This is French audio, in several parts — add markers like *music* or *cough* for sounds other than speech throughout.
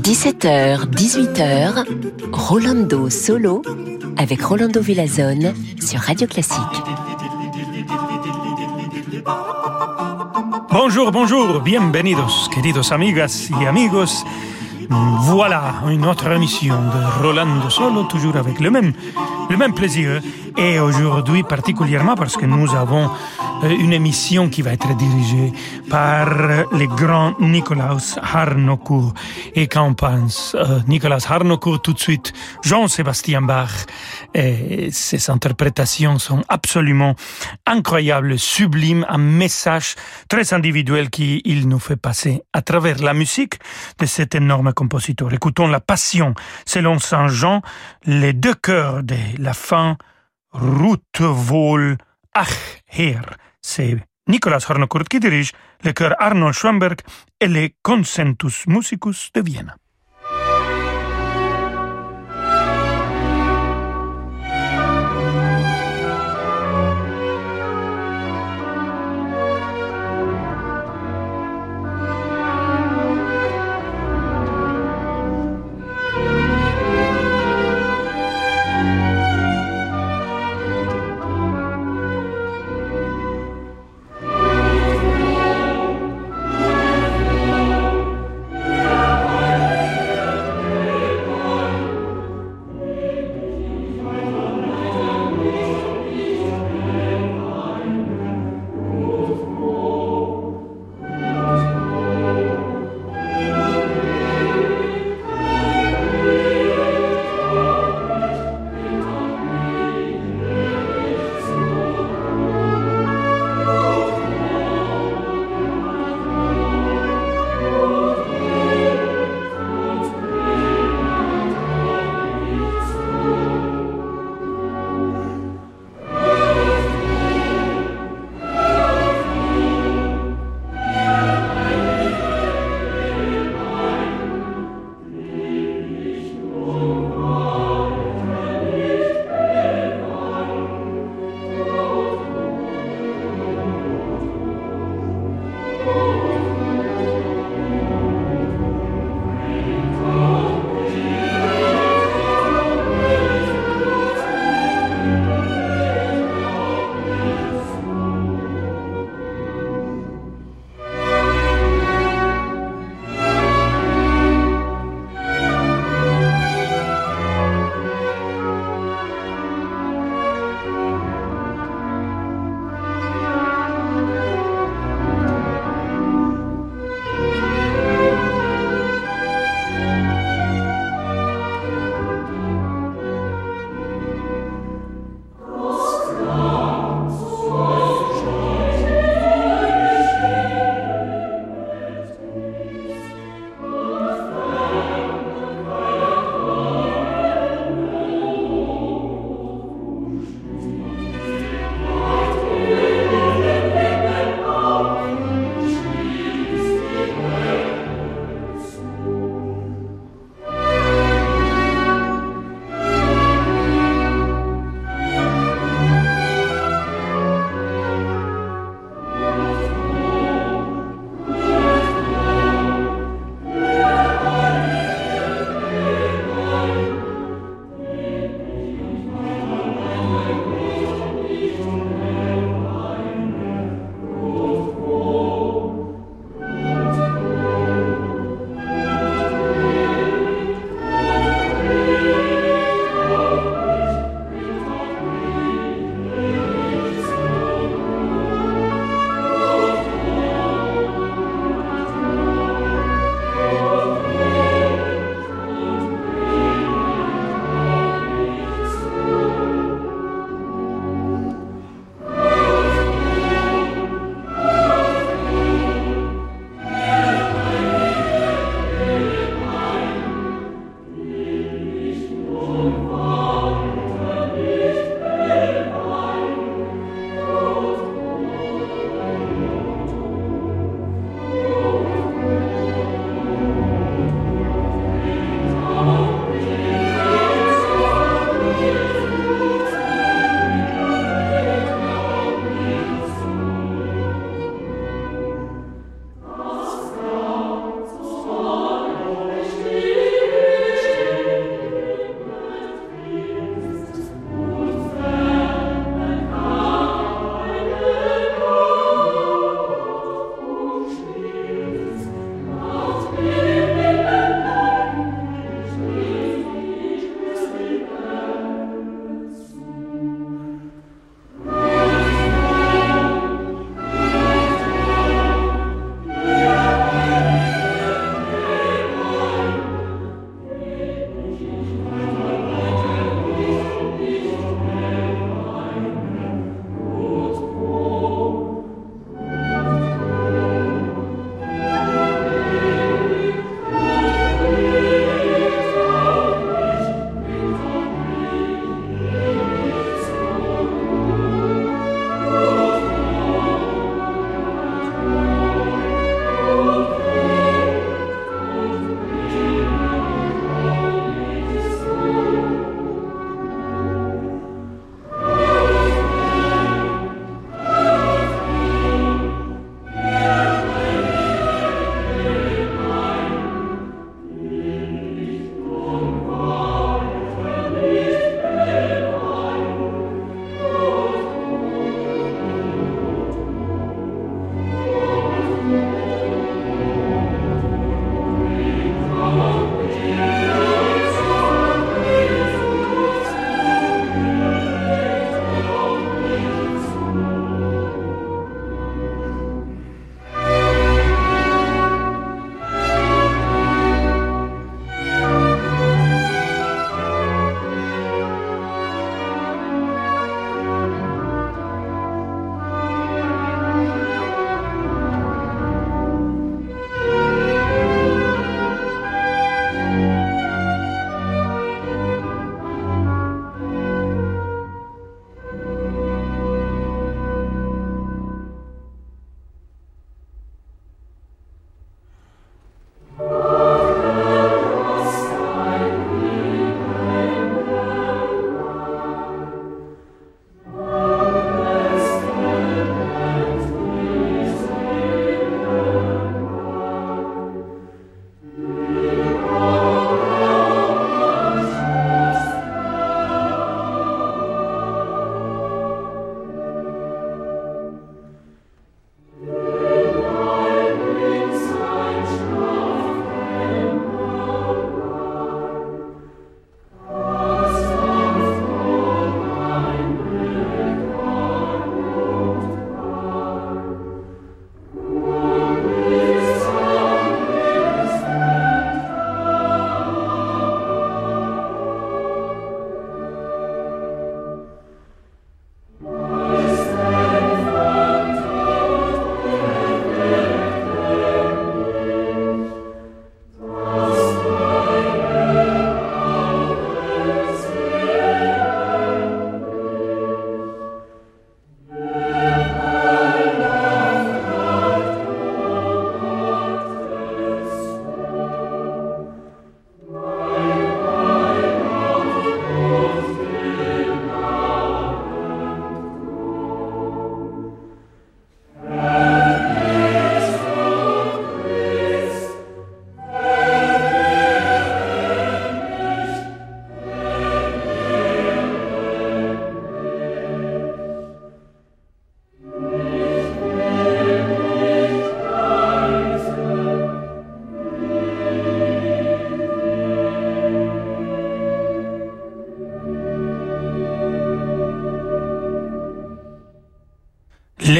17h, 18h, Rolando Solo avec Rolando Villazone sur Radio Classique. Bonjour, bonjour, bienvenidos, queridos amigas y amigos. Voilà une autre émission de Rolando Solo, toujours avec le même, le même plaisir. Et aujourd'hui particulièrement parce que nous avons euh, une émission qui va être dirigée par le grand Nicolas Harnoncourt. Et qu'en pense euh, Nicolas Harnoncourt tout de suite? Jean-Sébastien Bach. Et ses interprétations sont absolument incroyables, sublimes, un message très individuel qu'il nous fait passer à travers la musique de cet énorme compositeur. Écoutons La Passion selon Saint Jean, les deux chœurs de la fin, Route vol ach her c'est Nicolas Hornokurt qui dirige le chœur Arnold Schwamberg et les Consentus Musicus de Vienne.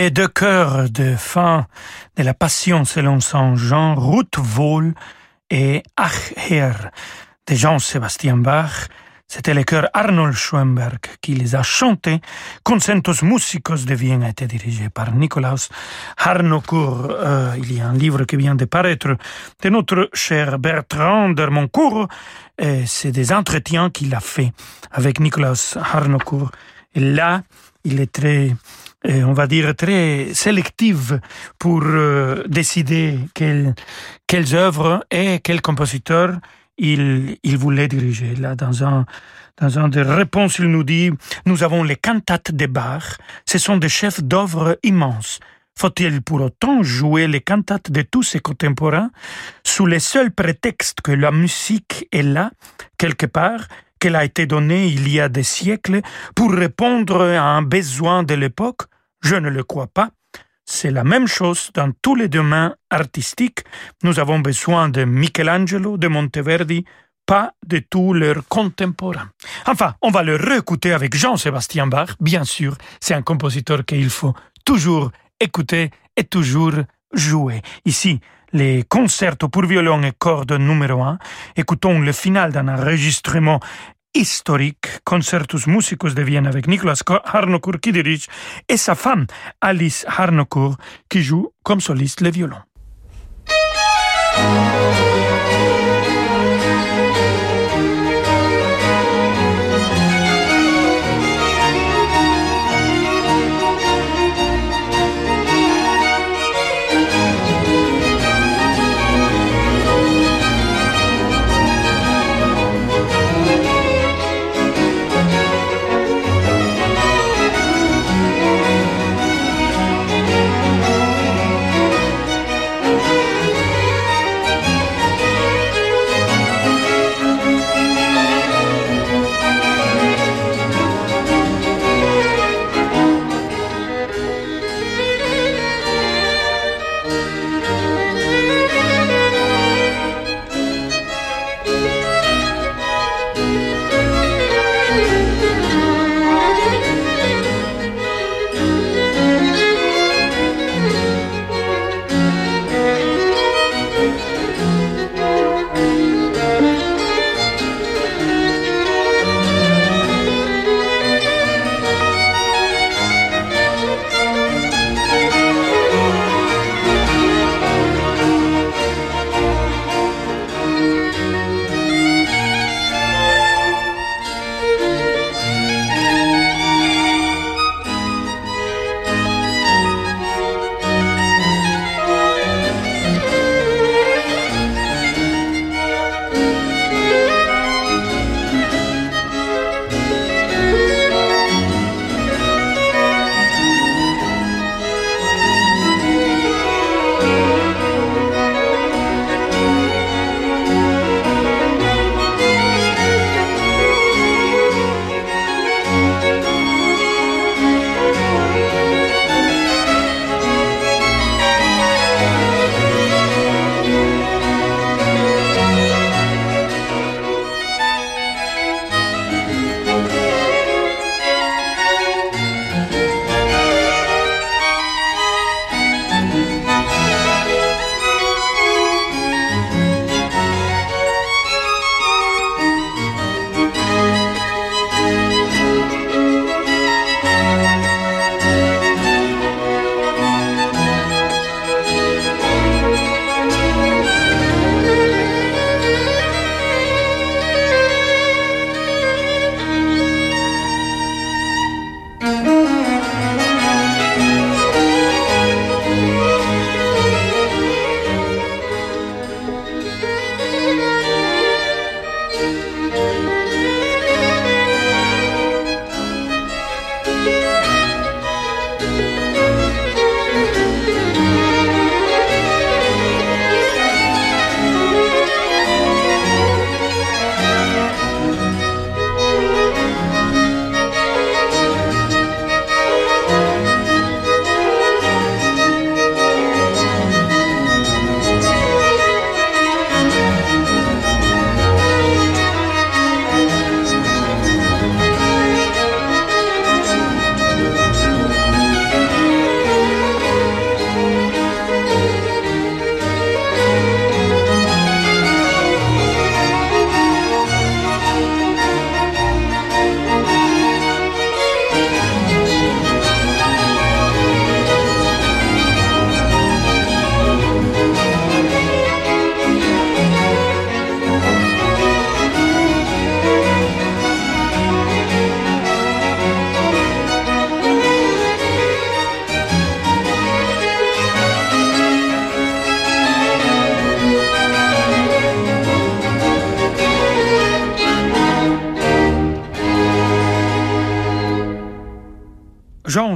Les deux chœurs de fin de la Passion selon Saint Jean, Ruth Vol et Ach Herr de Jean-Sébastien Bach, c'était le chœur Arnold Schoenberg qui les a chantés. Concentos Musicos de Vienne a été dirigé par Nikolaus Harnoncourt. Euh, il y a un livre qui vient de paraître de notre cher Bertrand Dermoncourt. C'est des entretiens qu'il a fait avec Nikolaus Harnoncourt. Et là, il est très, on va dire, très sélectif pour euh, décider quelles, œuvres et quels compositeurs il, il voulait diriger. Là, dans un, dans un des réponses, il nous dit, nous avons les cantates de Bach. Ce sont des chefs d'œuvre immenses. Faut-il pour autant jouer les cantates de tous ses contemporains sous le seul prétexte que la musique est là, quelque part, qu'elle a été donnée il y a des siècles pour répondre à un besoin de l'époque? Je ne le crois pas. C'est la même chose dans tous les domaines artistiques. Nous avons besoin de Michelangelo, de Monteverdi, pas de tous leurs contemporains. Enfin, on va le réécouter avec Jean-Sébastien Bach, bien sûr. C'est un compositeur qu'il faut toujours écouter et toujours jouer. Ici, les concertos pour violon et cordes numéro 1. Écoutons le final d'un enregistrement historique, Concertus Musicus de Vienne avec Nicolas Harnoncourt qui dirige et sa femme Alice Harnoncourt qui joue comme soliste le violon.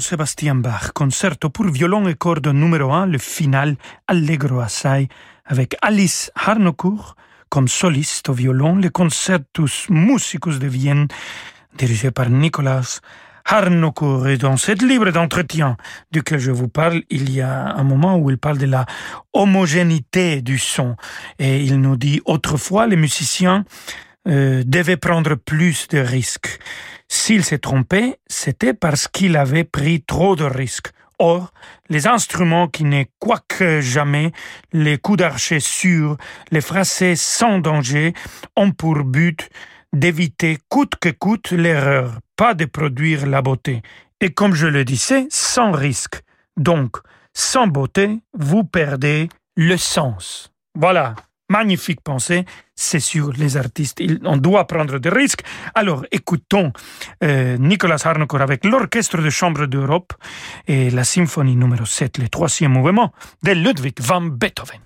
Jean-Sébastien Bach, concerto pour violon et cordes numéro 1, le final Allegro assai, avec Alice Harnoncourt comme soliste au violon, le Concertus Musicus de Vienne, dirigé par Nicolas Harnoncourt. Et dans cette livre d'entretien duquel je vous parle, il y a un moment où il parle de la homogénéité du son. Et il nous dit, autrefois, les musiciens euh, devait prendre plus de risques. S'il s'est trompé, c'était parce qu'il avait pris trop de risques. Or, les instruments qui ne quoique jamais, les coups d'archet sûrs, les phrasés sans danger, ont pour but d'éviter coûte que coûte l'erreur, pas de produire la beauté. Et comme je le disais, sans risque. Donc, sans beauté, vous perdez le sens. Voilà magnifique pensée, c'est sur les artistes. on doit prendre des risques. Alors écoutons euh, Nicolas Harnoncourt avec l'Orchestre de Chambre d'Europe et la symphonie numéro 7, le troisième mouvement de Ludwig van Beethoven.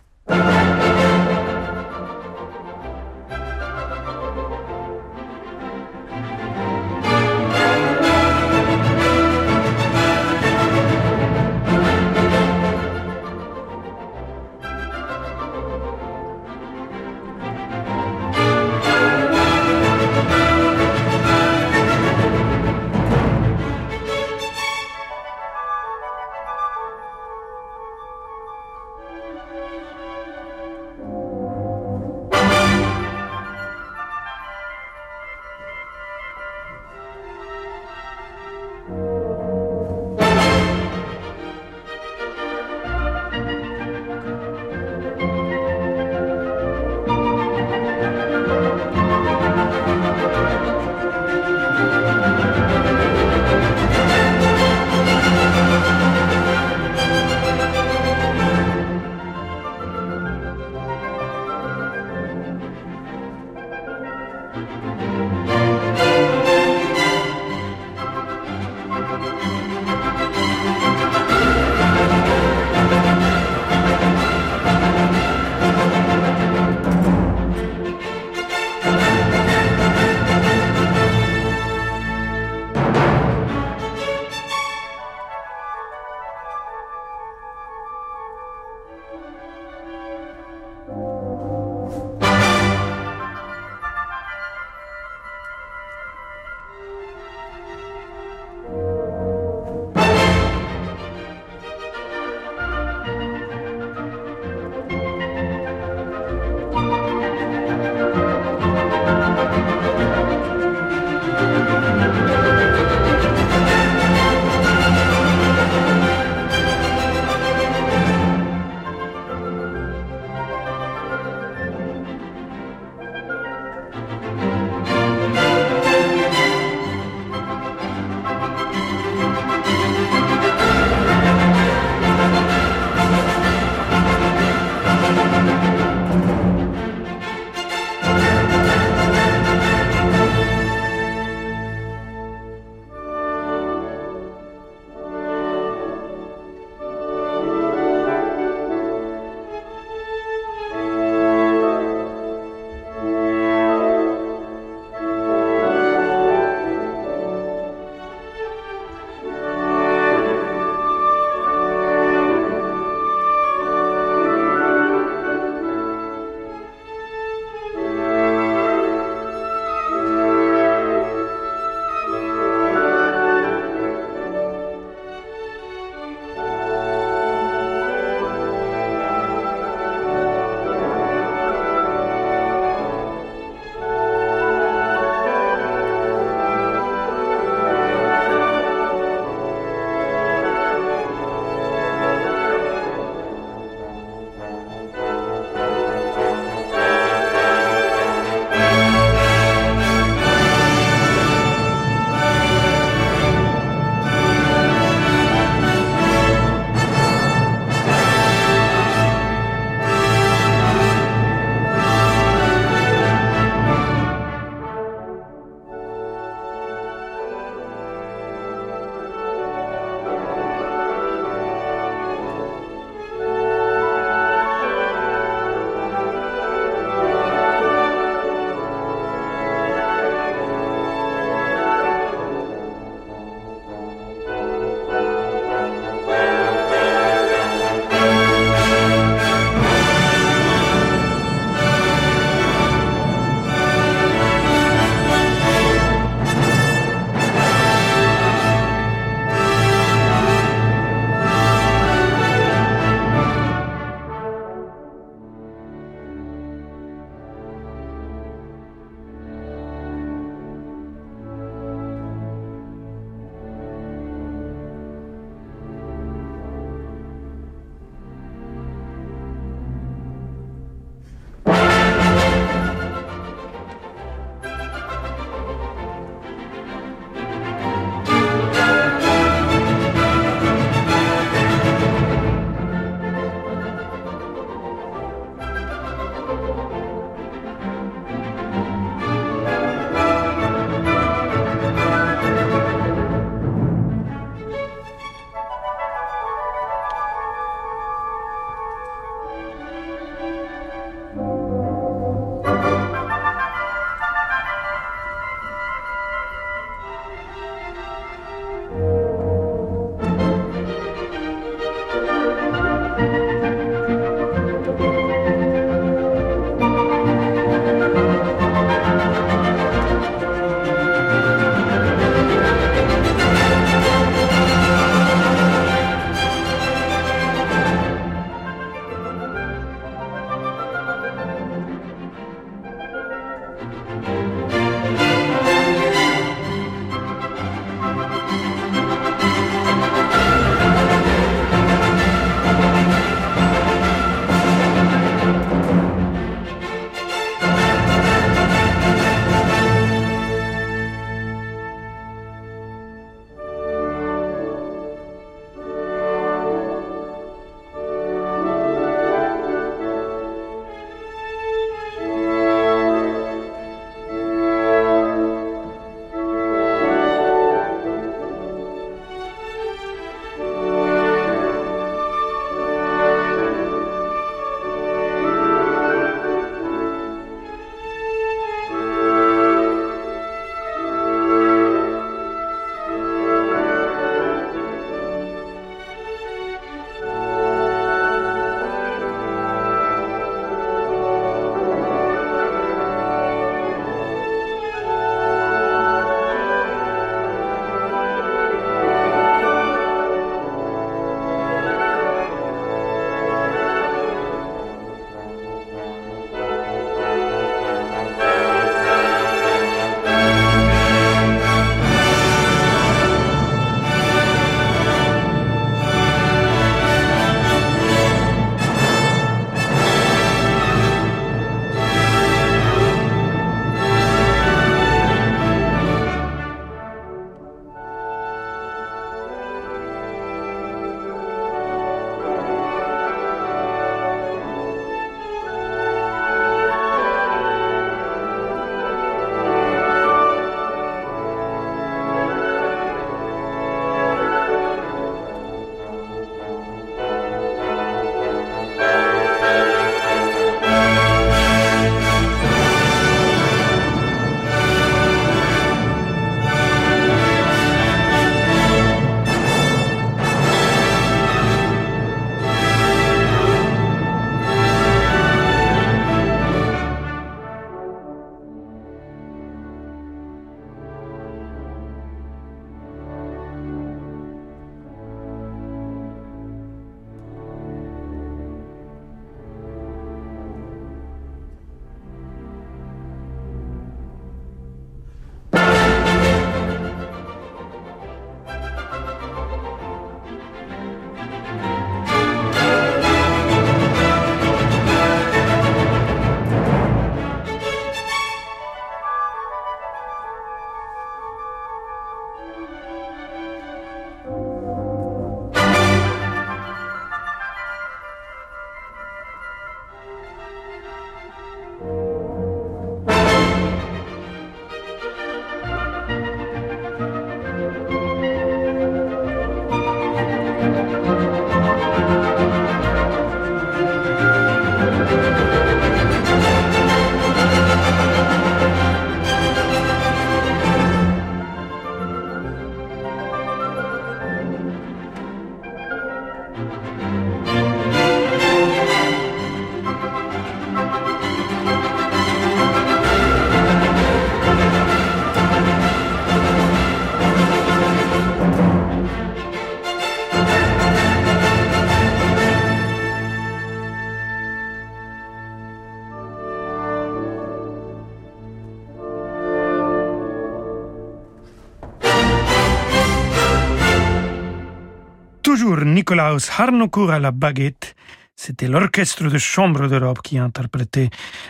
Nikolaus Harnoncourt à la baguette. C'était l'orchestre de chambre d'Europe qui a interprété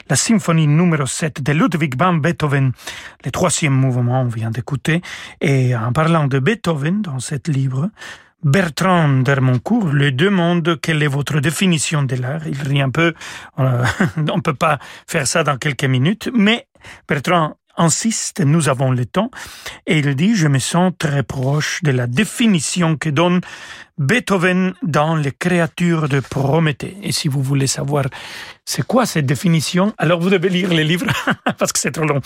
la symphonie numéro 7 de Ludwig van Beethoven, le troisième mouvement, on vient d'écouter. Et en parlant de Beethoven dans cette livre, Bertrand d'Hermoncourt lui demande quelle est votre définition de l'art. Il rit un peu, *laughs* on ne peut pas faire ça dans quelques minutes, mais Bertrand insiste, nous avons le temps, et il dit, je me sens très proche de la définition que donne Beethoven dans Les créatures de Prométhée. Et si vous voulez savoir c'est quoi cette définition, alors vous devez lire les livres, *laughs* parce que c'est trop long.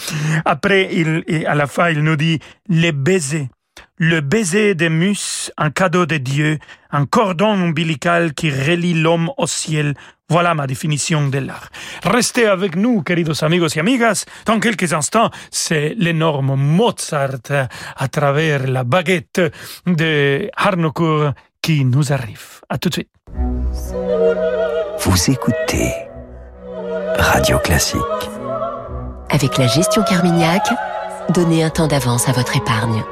Après, il, à la fin, il nous dit, les baisers le baiser des mus, un cadeau de Dieu, un cordon ombilical qui relie l'homme au ciel. Voilà ma définition de l'art. Restez avec nous, queridos amigos y amigas. Dans quelques instants, c'est l'énorme Mozart à travers la baguette de Harnoncourt qui nous arrive. À tout de suite. Vous écoutez Radio Classique. Avec la gestion Carmignac, donnez un temps d'avance à votre épargne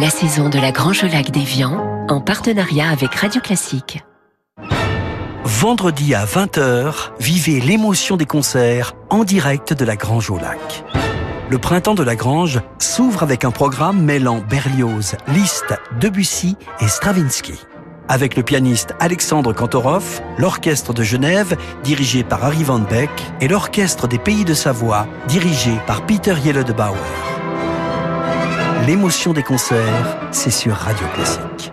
la saison de la Grange Lac d'Evian en partenariat avec Radio Classique. Vendredi à 20h, vivez l'émotion des concerts en direct de la Grange au Lac. Le printemps de la Grange s'ouvre avec un programme mêlant Berlioz, Liszt, Debussy et Stravinsky. Avec le pianiste Alexandre Kantorov, l'orchestre de Genève, dirigé par Harry Van Beck, et l'orchestre des Pays de Savoie, dirigé par Peter Bauer. L'émotion des concerts, c'est sur Radio Classique.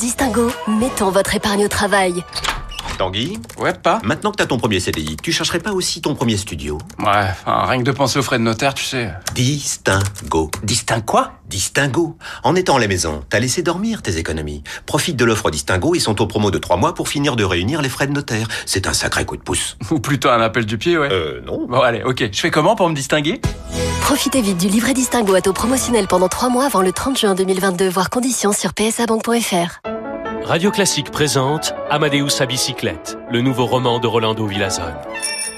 Distingo, mettons votre épargne au travail. Tanguy Ouais, pas Maintenant que t'as ton premier CDI, tu chercherais pas aussi ton premier studio? Ouais, rien que de penser aux frais de notaire, tu sais. Distingo. Distingue quoi? Distingo. En étant à la maison, t'as laissé dormir tes économies. Profite de l'offre Distingo et son taux promo de 3 mois pour finir de réunir les frais de notaire. C'est un sacré coup de pouce. Ou plutôt un appel du pied, ouais. Euh, non. Bon, allez, ok. Je fais comment pour me distinguer? Profitez vite du livret Distingo à taux promotionnel pendant 3 mois avant le 30 juin 2022, voire conditions sur psabank.fr. Radio Classique présente Amadeus à bicyclette, le nouveau roman de Rolando Villazone.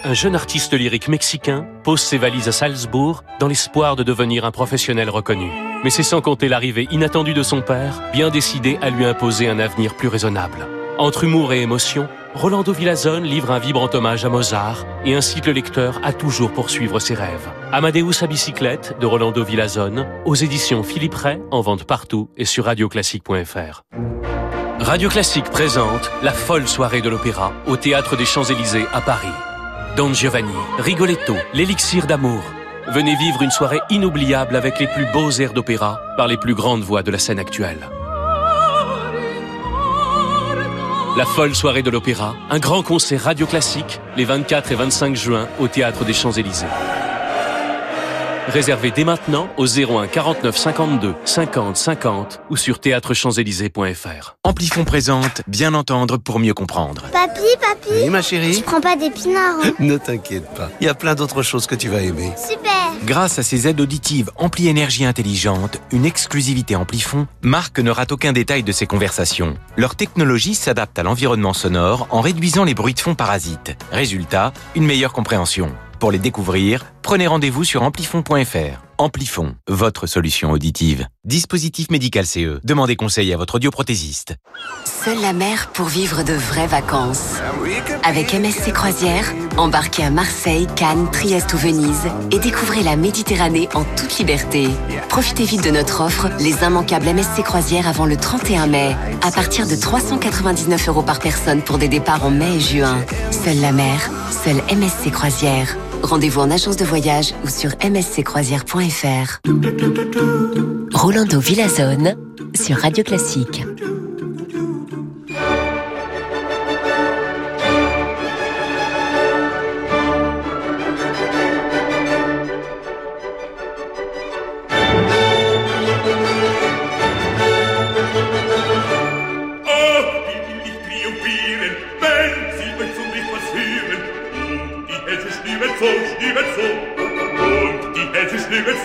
Un jeune artiste lyrique mexicain pose ses valises à Salzbourg dans l'espoir de devenir un professionnel reconnu. Mais c'est sans compter l'arrivée inattendue de son père, bien décidé à lui imposer un avenir plus raisonnable. Entre humour et émotion, Rolando Villazone livre un vibrant hommage à Mozart et incite le lecteur à toujours poursuivre ses rêves. Amadeus à bicyclette de Rolando Villazone aux éditions Philippe Ray en vente partout et sur radioclassique.fr. Radio Classique présente la folle soirée de l'opéra au Théâtre des Champs-Élysées à Paris. Don Giovanni, Rigoletto, l'élixir d'amour. Venez vivre une soirée inoubliable avec les plus beaux airs d'opéra par les plus grandes voix de la scène actuelle. La folle soirée de l'opéra, un grand concert radio classique les 24 et 25 juin au Théâtre des Champs-Élysées. Réservez dès maintenant au 01 49 52 50 50 ou sur théâtrechamps-élysées.fr. Amplifon présente Bien entendre pour mieux comprendre. Papi, papi Oui, ma chérie Tu prends pas d'épinards hein Ne t'inquiète pas, il y a plein d'autres choses que tu vas aimer. Super Grâce à ses aides auditives Ampli Énergie Intelligente, une exclusivité Amplifon, Marc ne rate aucun détail de ses conversations. Leur technologie s'adapte à l'environnement sonore en réduisant les bruits de fond parasites. Résultat, une meilleure compréhension. Pour les découvrir, prenez rendez-vous sur amplifon.fr. Amplifon, votre solution auditive. Dispositif médical CE. Demandez conseil à votre audioprothésiste. Seule la mer pour vivre de vraies vacances. Avec MSC Croisière, embarquez à Marseille, Cannes, Trieste ou Venise et découvrez la Méditerranée en toute liberté. Profitez vite de notre offre, les immanquables MSC Croisière avant le 31 mai, à partir de 399 euros par personne pour des départs en mai et juin. Seule la mer, seule MSC Croisière. Rendez-vous en agence de voyage ou sur msccroisière.fr. Rolando Villazone sur Radio Classique.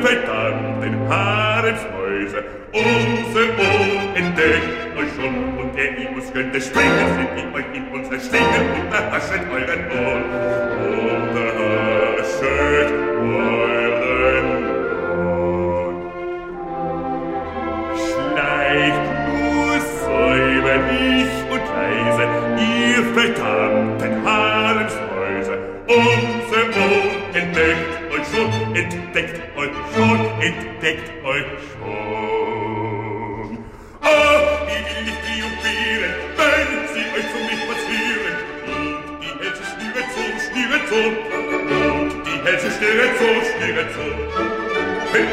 ihr verdammten Haremsmäuse. Unser Ohr entdeckt euch schon, und der Imus könnte sind ich euch in unser Schlingen und erhaschet euren Ohr.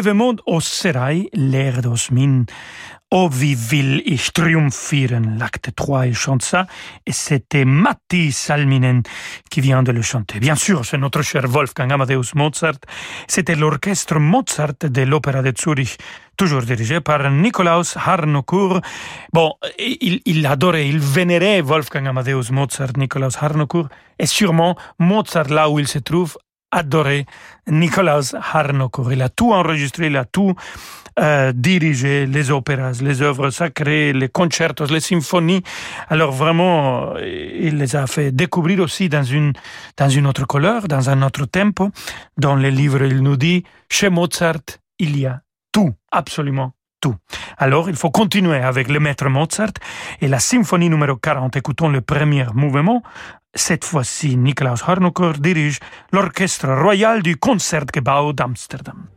De l'enlèvement au sérail, l'air d'Osmine. Oh, wie will ich triumphieren, l'acte 3, il chante ça, et c'était Matti Salminen qui vient de le chanter. Bien sûr, c'est notre cher Wolfgang Amadeus Mozart. C'était l'orchestre Mozart de l'Opéra de Zurich, toujours dirigé par Nikolaus Harnoncourt. Bon, il, il adorait, il vénérait Wolfgang Amadeus Mozart, Nikolaus Harnoncourt, et sûrement Mozart, là où il se trouve, adorait Nikolaus Harnoncourt. Il a tout enregistré, il a tout euh, dirigé, les opéras, les œuvres sacrées, les concertos, les symphonies. Alors vraiment, euh, il les a fait découvrir aussi dans une, dans une autre couleur, dans un autre tempo. Dans les livres, il nous dit, chez Mozart, il y a tout, absolument tout. Alors, il faut continuer avec le maître Mozart et la symphonie numéro 40. Écoutons le premier mouvement. Cette fois-ci, Nikolaus Harnoncourt dirige l'orchestre royal du Concertgebouw d'Amsterdam.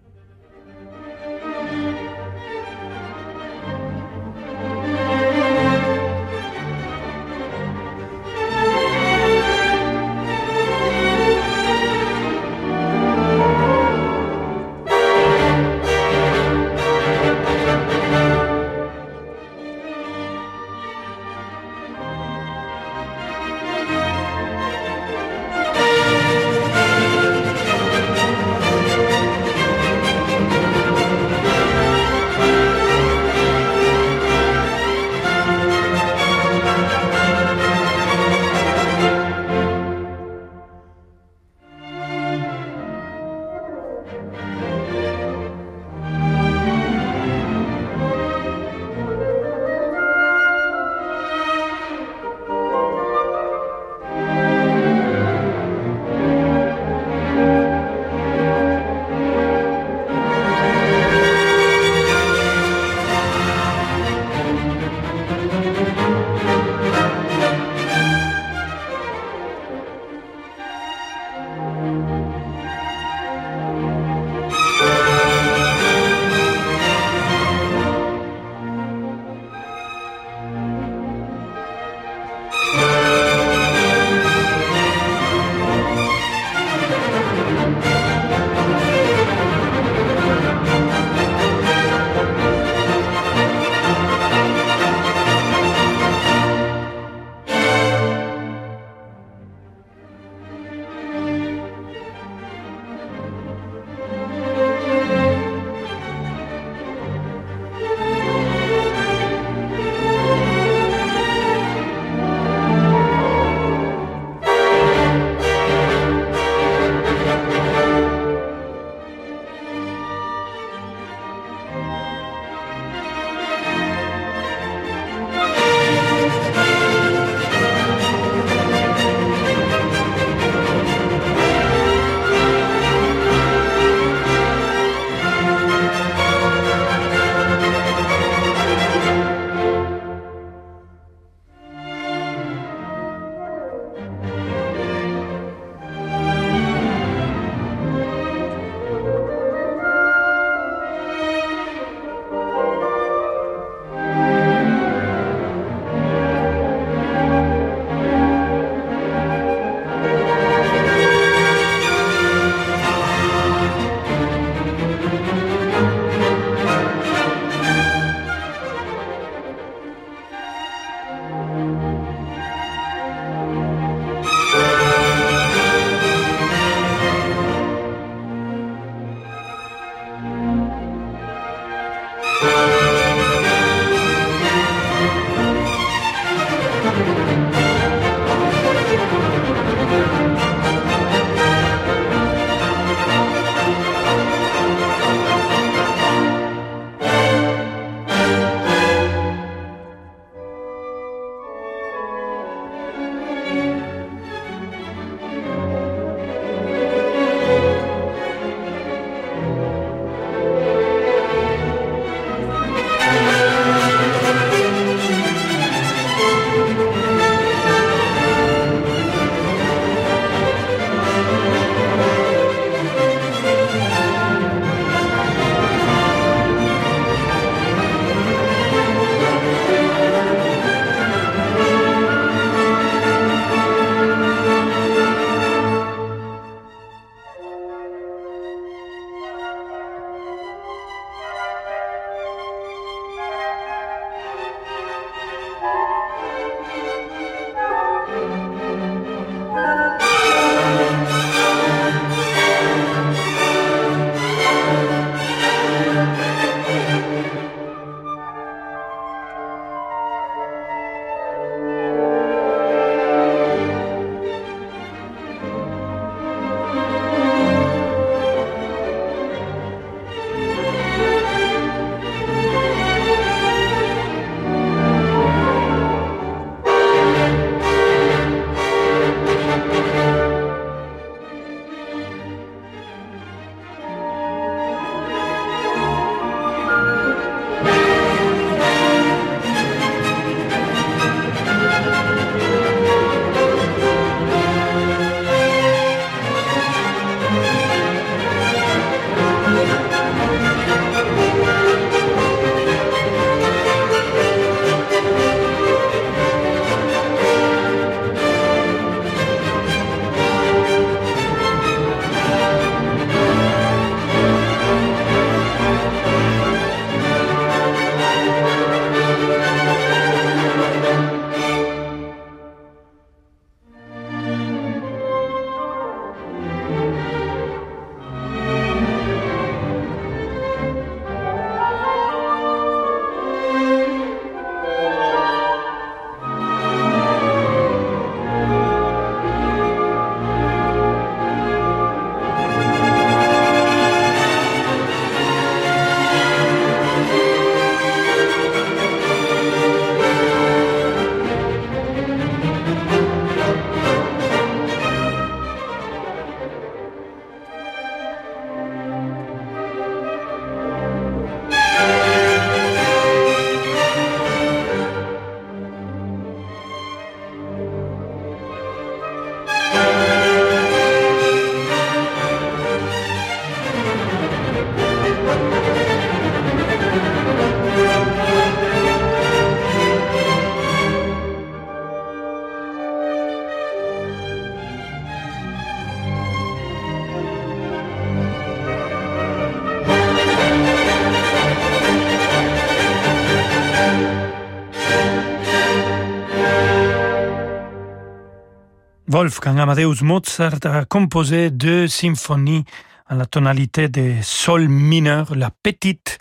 Wolfgang Amadeus Mozart a composé deux symphonies à la tonalité de sol mineur, la petite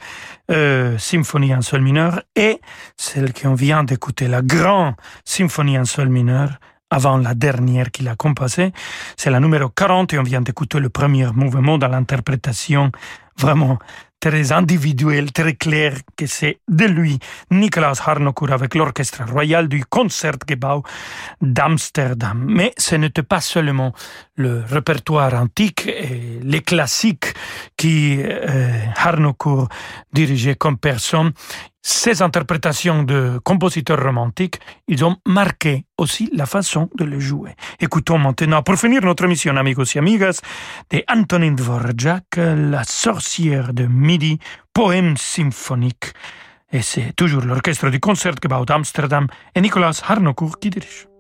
euh, symphonie en sol mineur et celle qu'on vient d'écouter, la grande symphonie en sol mineur, avant la dernière qu'il a composée. C'est la numéro 40 et on vient d'écouter le premier mouvement dans l'interprétation vraiment très individuel, très clair que c'est de lui, Nicolas Harnoncourt avec l'Orchestre Royal du Concertgebouw d'Amsterdam. Mais ce n'était pas seulement le répertoire antique et les classiques qui euh, Harnoncourt dirigeait comme personne. Ces interprétations de compositeurs romantiques, ils ont marqué aussi la façon de le jouer. Écoutons maintenant, pour finir notre émission, amigos et amigas, de Antonin Dvorak, La sorcière de midi, poème symphonique. Et c'est toujours l'orchestre du Concertgebouw d'Amsterdam et Nicolas Harnoncourt qui dirige.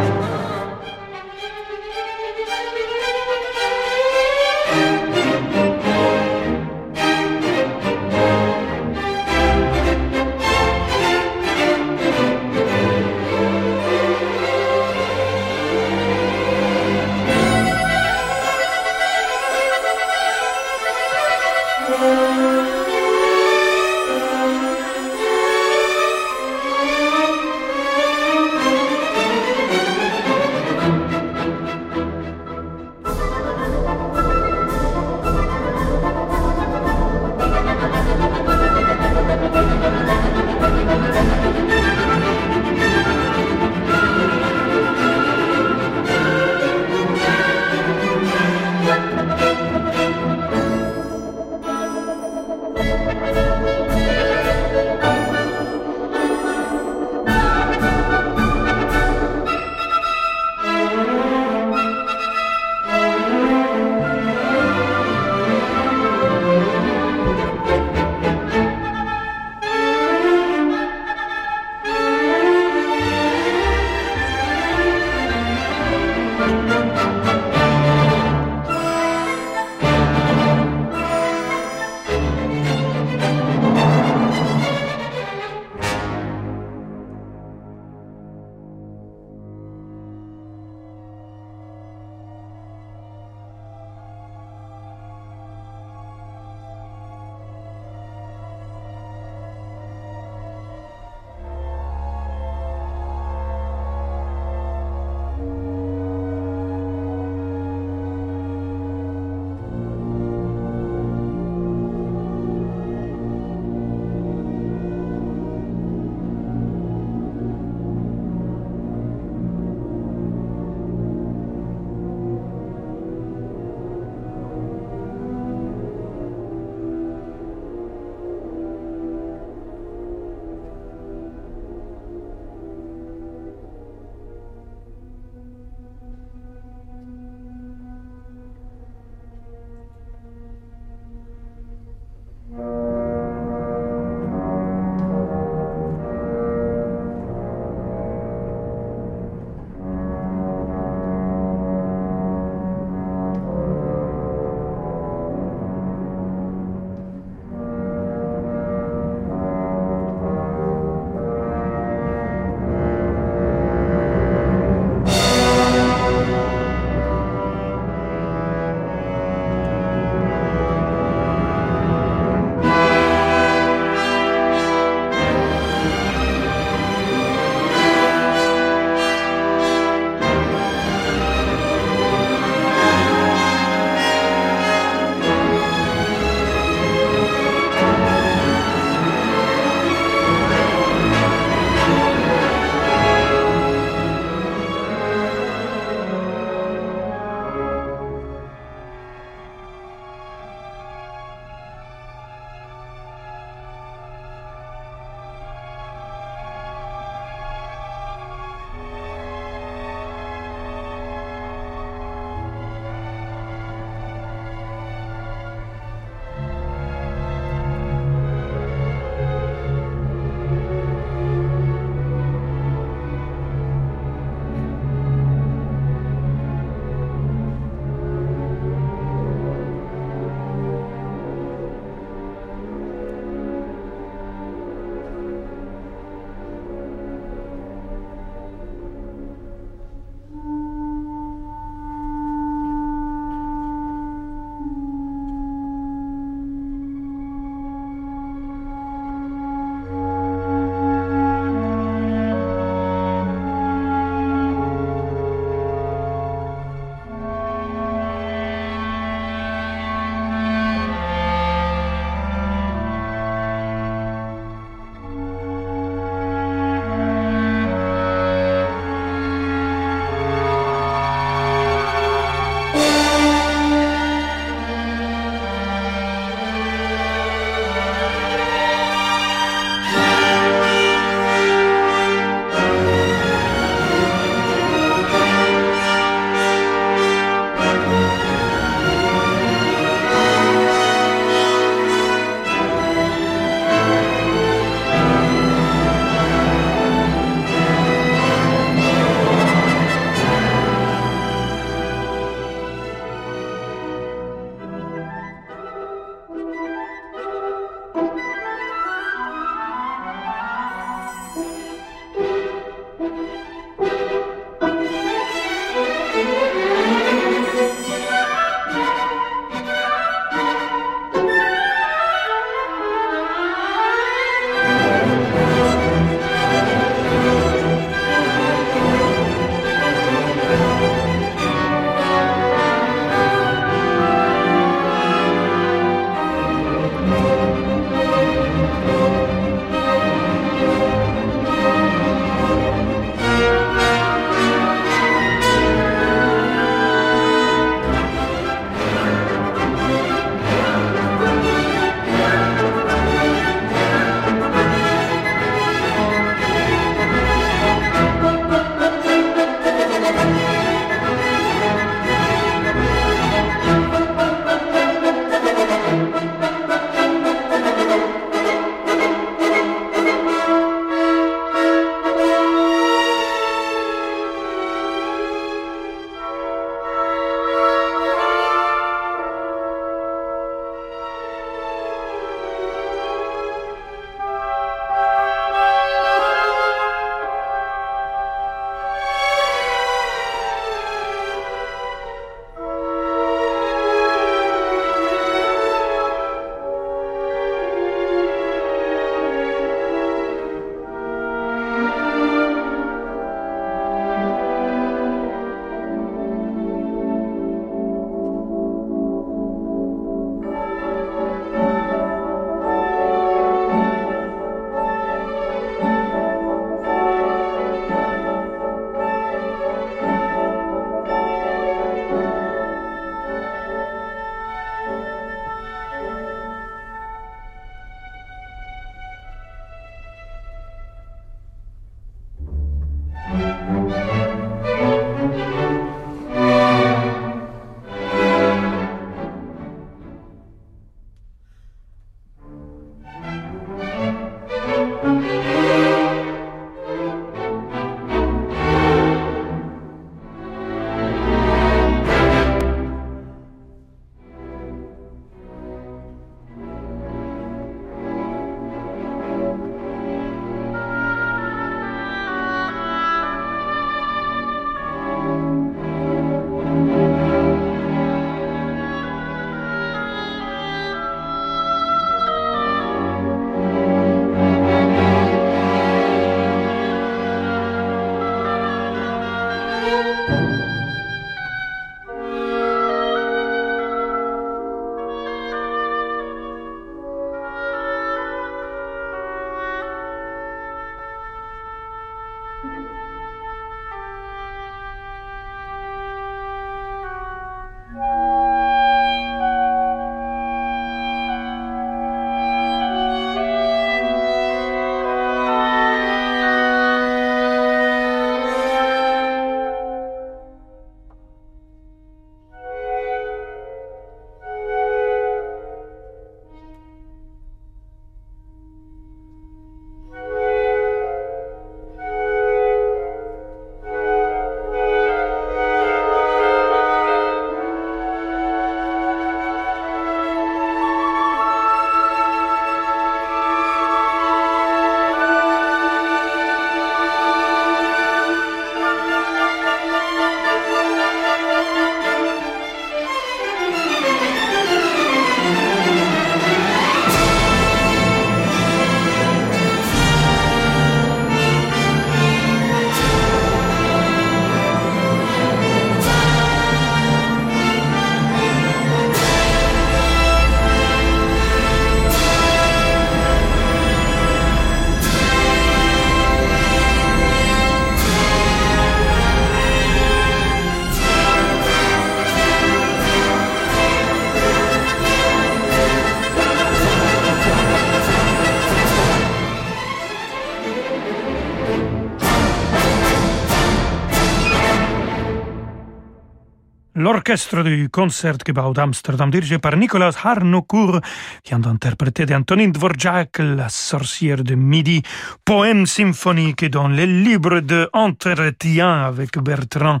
L'orchestre du Concertgebouw d'Amsterdam, dirigé par Nicolas Harnoncourt, vient d'interpréter d'Antonin Dvorak, La sorcière de midi, poème symphonique dans les livres de entretien avec Bertrand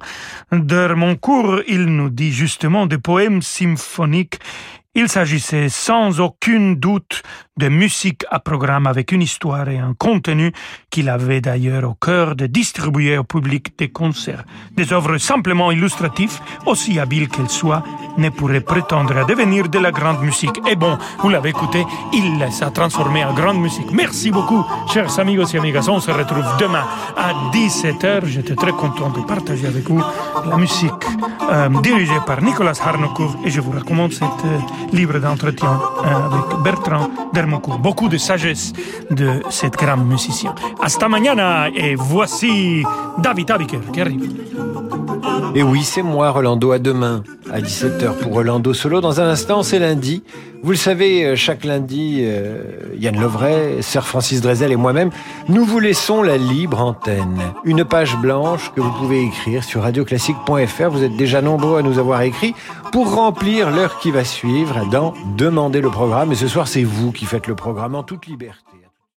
Dermoncourt. Il nous dit justement des poèmes symphoniques il s'agissait sans aucun doute de musique à programme avec une histoire et un contenu qu'il avait d'ailleurs au cœur de distribuer au public des concerts. Des œuvres simplement illustratives, aussi habiles qu'elles soient, ne pourraient prétendre à devenir de la grande musique. Et bon, vous l'avez écouté, il s'est transformé en grande musique. Merci beaucoup, chers amigos et amigas. On se retrouve demain à 17h. J'étais très content de partager avec vous la musique euh, dirigée par Nicolas Harnoncourt et je vous recommande cette euh, livre d'entretien euh, avec Bertrand Beaucoup de sagesse de cet grand musicien. Hasta mañana et voici David Abiker qui arrive. Et oui, c'est moi, Rolando, à demain, à 17h pour Rolando Solo. Dans un instant, c'est lundi. Vous le savez, euh, chaque lundi, euh, Yann Lovray, Sir Francis Drezel et moi-même, nous vous laissons la libre antenne. Une page blanche que vous pouvez écrire sur radioclassique.fr. Vous êtes déjà nombreux à nous avoir écrit pour remplir l'heure qui va suivre dans Demander le programme. Et ce soir, c'est vous qui faites le programme en toute liberté.